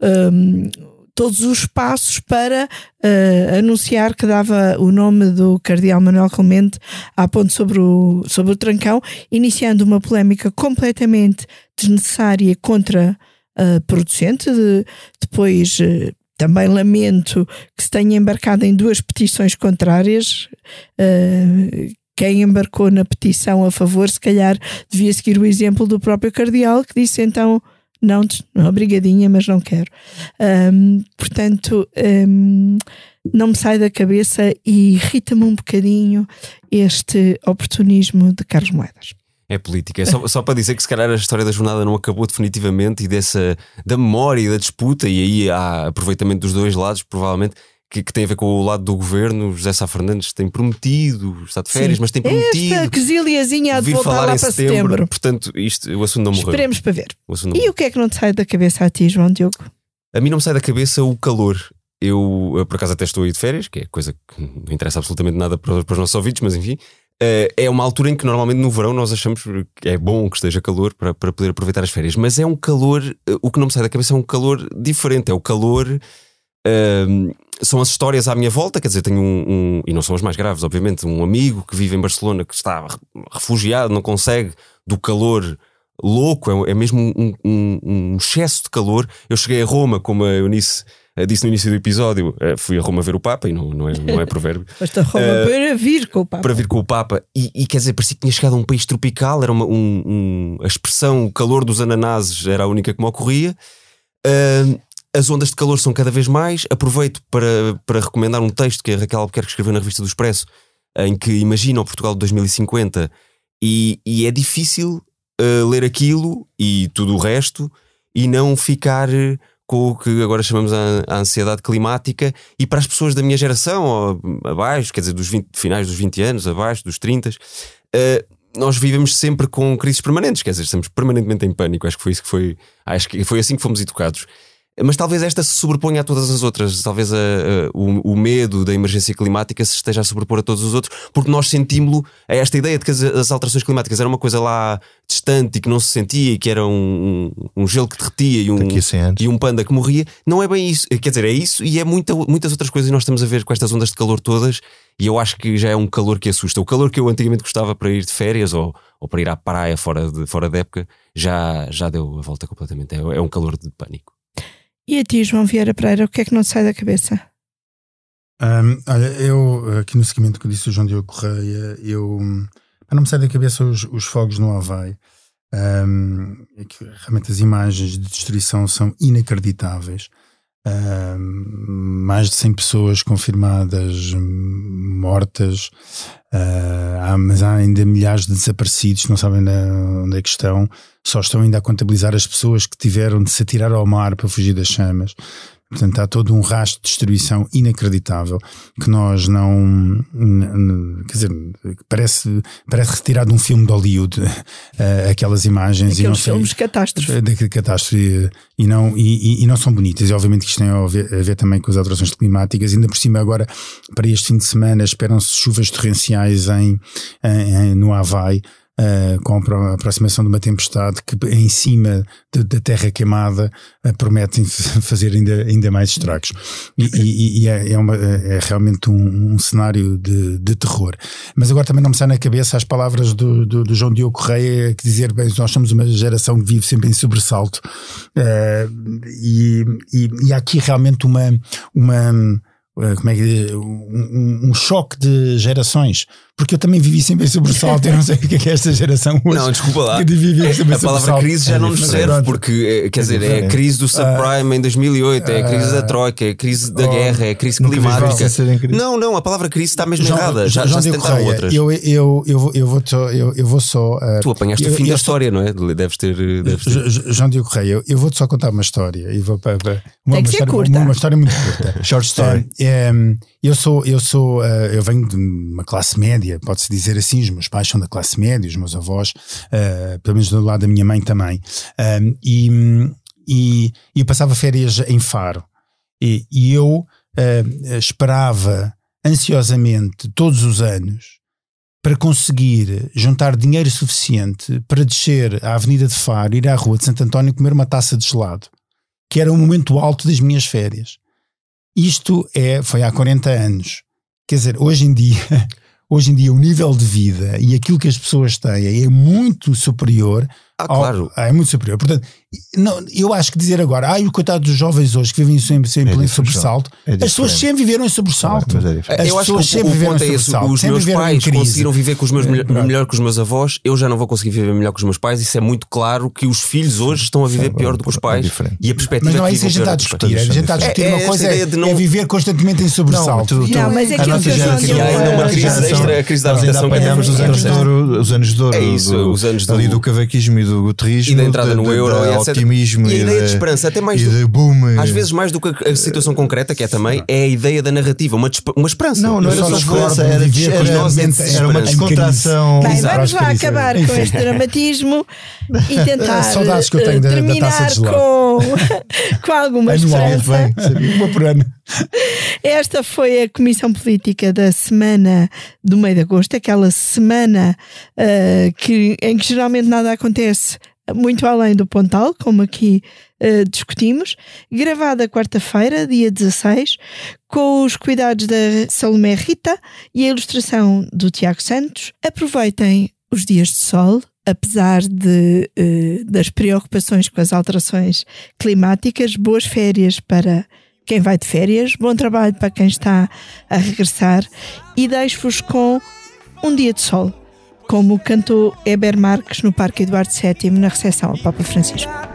um, todos os passos para uh, anunciar que dava o nome do Cardeal Manuel Clemente à ponte sobre o, sobre o Trancão, iniciando uma polémica completamente desnecessária contra a producente. De, depois. Uh, também lamento que se tenha embarcado em duas petições contrárias. Uh, quem embarcou na petição a favor, se calhar devia seguir o exemplo do próprio Cardeal, que disse então não, obrigadinha, mas não quero. Um, portanto, um, não me sai da cabeça e irrita-me um bocadinho este oportunismo de Carlos Moedas. É política. É só, só, para dizer que se calhar a história da jornada não acabou definitivamente e dessa da memória e da disputa, e aí há aproveitamento dos dois lados, provavelmente que, que, tem a ver com o lado do governo. José Sá Fernandes tem prometido, está de férias, Sim. mas tem prometido. Esta quesilhazinha há de voltar lá para setembro. setembro. Portanto, isto, o assunto não morreu. Esperemos para ver. O e o que é que não te sai da cabeça a ti, João Diogo? A mim não me sai da cabeça o calor. Eu, eu por acaso, até estou aí de férias, que é coisa que não interessa absolutamente nada para, para os nossos ouvintes, mas enfim. Uh, é uma altura em que normalmente no verão nós achamos que é bom que esteja calor para, para poder aproveitar as férias, mas é um calor, uh, o que não me sai da cabeça é um calor diferente, é o calor uh, são as histórias à minha volta, quer dizer, tenho um, um, e não são as mais graves, obviamente, um amigo que vive em Barcelona que está refugiado, não consegue do calor louco, é, é mesmo um, um, excesso de calor. Eu cheguei a Roma, como a Eunice eh, disse no início do episódio, eh, fui a Roma ver o Papa, e não, não, é, não é provérbio. (laughs) Basta Roma Eh, para vir com o Papa. para vir com o Papa e, e, quer dizer, parecia que tinha chegado a um país tropical, era uma, um, um- a expressão o calor dos ananases era a única que me ocorria. Ah, as ondas de calor são cada vez mais. Aproveito para, para recomendar um texto que a Raquel Albuquerque escreveu na revista do Expresso, em que imagina o Portugal de 2050 e, e é difícil ah, ler aquilo e tudo o resto e não ficar eh, com o que agora chamamos a, a ansiedade climática e para as pessoas da minha geração ou abaixo, quer dizer, dos 20, finais dos 20 anos, abaixo dos 30, eh, nós vivemos sempre com crises permanentes, quer dizer, estamos permanentemente em pânico. Acho que foi isso que foi, acho que foi assim que fomos educados. Mas talvez esta se sobreponha a todas as outras. Talvez a- a- o, o medo da emergência climática se esteja a sobrepor a todos os outros, porque nós sentimos-lo a esta ideia de que as, as alterações climáticas era uma coisa lá distante e que não se sentia, e que era um, um, um gelo que derretia e um, Daqui a 100 anos. e um panda que morria. Não é bem isso. Quer dizer, é isso e é muita, muitas outras coisas que nós estamos a ver com estas ondas de calor todas. E eu acho que já é um calor que assusta. O calor que eu antigamente gostava para ir de férias ou, ou para ir à praia fora de, fora de época já, já deu a volta completamente. É, é um calor de pânico. E a ti, João Vieira Pereira, o que é que não te sai da cabeça? Hum, olha, eu aqui no seguimento que disse o João Diogo Correia, eu não me sai da cabeça os, os fogos no Havaí. Hum, é que realmente as imagens de destruição são inacreditáveis. Hum, mais de 100 pessoas confirmadas mortas, Ah, há- mas há ainda milhares de desaparecidos, não sabem onde é que estão, só estão ainda a contabilizar as pessoas que tiveram de se atirar ao mar para fugir das chamas. Portanto, há todo um rastro de destruição inacreditável que nós não. Quer dizer, parece, parece retirado de um filme de Hollywood, eh, aquelas imagens e não Aqueles sei. filmes catástrofe. Da catástrofe e não, e, e- e não são bonitas. E obviamente que isto tem a ver, a ver também com as alterações climáticas. Ainda por cima, agora, para este fim de semana, esperam-se chuvas torrenciais em, em- em- no Havaí. Eh, com a pro- aproximação de uma tempestade que em cima da terra queimada eh, prometem (laughs) fazer ainda, ainda mais estragos. E, e- e é, é uma- é realmente um, um cenário de, de terror. Mas agora também não me sai na cabeça as palavras do, do, do João Diogo Correia que dizer, bem, nós somos uma geração que vive sempre em sobressalto. Eh, e, e, há aqui realmente uma, uma como é que diz? um, um- choque de gerações, porque eu também vivi sempre em sobressalto, eu não sei o que é, que é esta geração hoje. Não, desculpa lá. A palavra crise já É não nos serve, porque, eh, quer dizer, é a crise do subprime em 2008, é a crise da Troika, é a crise da oh, guerra, é a crise climática. Não, não, a palavra crise está mesmo João- errada. Já, João já se tentaram Correia, outras. Eu, eu, eu, vou- eu, vou só, eu, eu vou só. eh, Tu apanhaste eu- o fim da só- história, não é? Deves ter. Deves ter... Jo- Jo- João Diogo Correia, eu, eu vou-te só contar uma história. E vou uma, Tem que uma ser história, curta. Uma história muito curta. (laughs) Short story. Eh, eh, eu sou, eu sou, eh, eu venho de uma classe média, pode-se dizer assim. Os meus pais são da classe média, os meus avós, eh, pelo menos do lado da minha mãe também. Eh, e, e, eu passava férias em Faro. E, e eu eh, esperava ansiosamente todos os anos para conseguir juntar dinheiro suficiente para descer à Avenida de Faro, ir à Rua de Santo António comer uma taça de gelado, que era o momento alto das minhas férias. Isto é, foi há 40 anos. Quer dizer, hoje em dia, (laughs) hoje em dia o nível de vida e aquilo que as pessoas têm é muito superior. Ah, ao- claro. é muito superior. Portanto, não, eu acho que dizer agora, ai, o coitado dos jovens hoje que vivem sempre, sempre É em sobressalto, É as pessoas sempre viveram em sobressalto. É. As eu acho que sempre o viveram ponto é esse. sobressalto, Os meus pais conseguiram viver com os meus melhor, pronto. melhor que os meus avós. Eu já não vou conseguir viver melhor que os meus pais. Isso é muito claro que os filhos hoje estão a viver Sim, pior do que os é pais. e a perspectiva Mas não é que isso que a gente está a discutir. A gente está a discutir uma É coisa essa é, ideia de não- é viver constantemente em sobressalto. Não, mas é a aquilo nossa que a nossa crise geração- extra, a crise da habitação que apanhamos os temos anos de ouro, os anos de ouro É isso, do, os anos do- ali do cavaquismo e do guterrismo E da entrada no euro e etc. otimismo E a ideia da- de esperança, até mais do- de boom Às vezes, mais do que a a situação concreta, que é também, é a ideia da narrativa, uma, uma esperança. não, não era só esperança, de era, era, constantemente era uma descontração Bem, vamos lá acabar com este dramatismo (laughs) e tentar Saudades que eu tenho eh, da- da terminar taça de com, (laughs) com alguma esperança. uma por ano. Esta foi a Comissão Política da semana do meio de agosto, aquela semana eh, que, em que geralmente nada acontece muito além do Pontal, como aqui eh, discutimos, gravada quarta-feira, dia 16, com os cuidados da Salomé Rita e a ilustração do Tiago Santos. Aproveitem os dias de sol, apesar de, eh, das preocupações com as alterações climáticas, boas férias para quem vai de férias, bom trabalho para quem está a regressar e deixo-vos com um dia de sol, como cantou Eber Marques no Parque Eduardo VII na recepção ao Papa Francisco.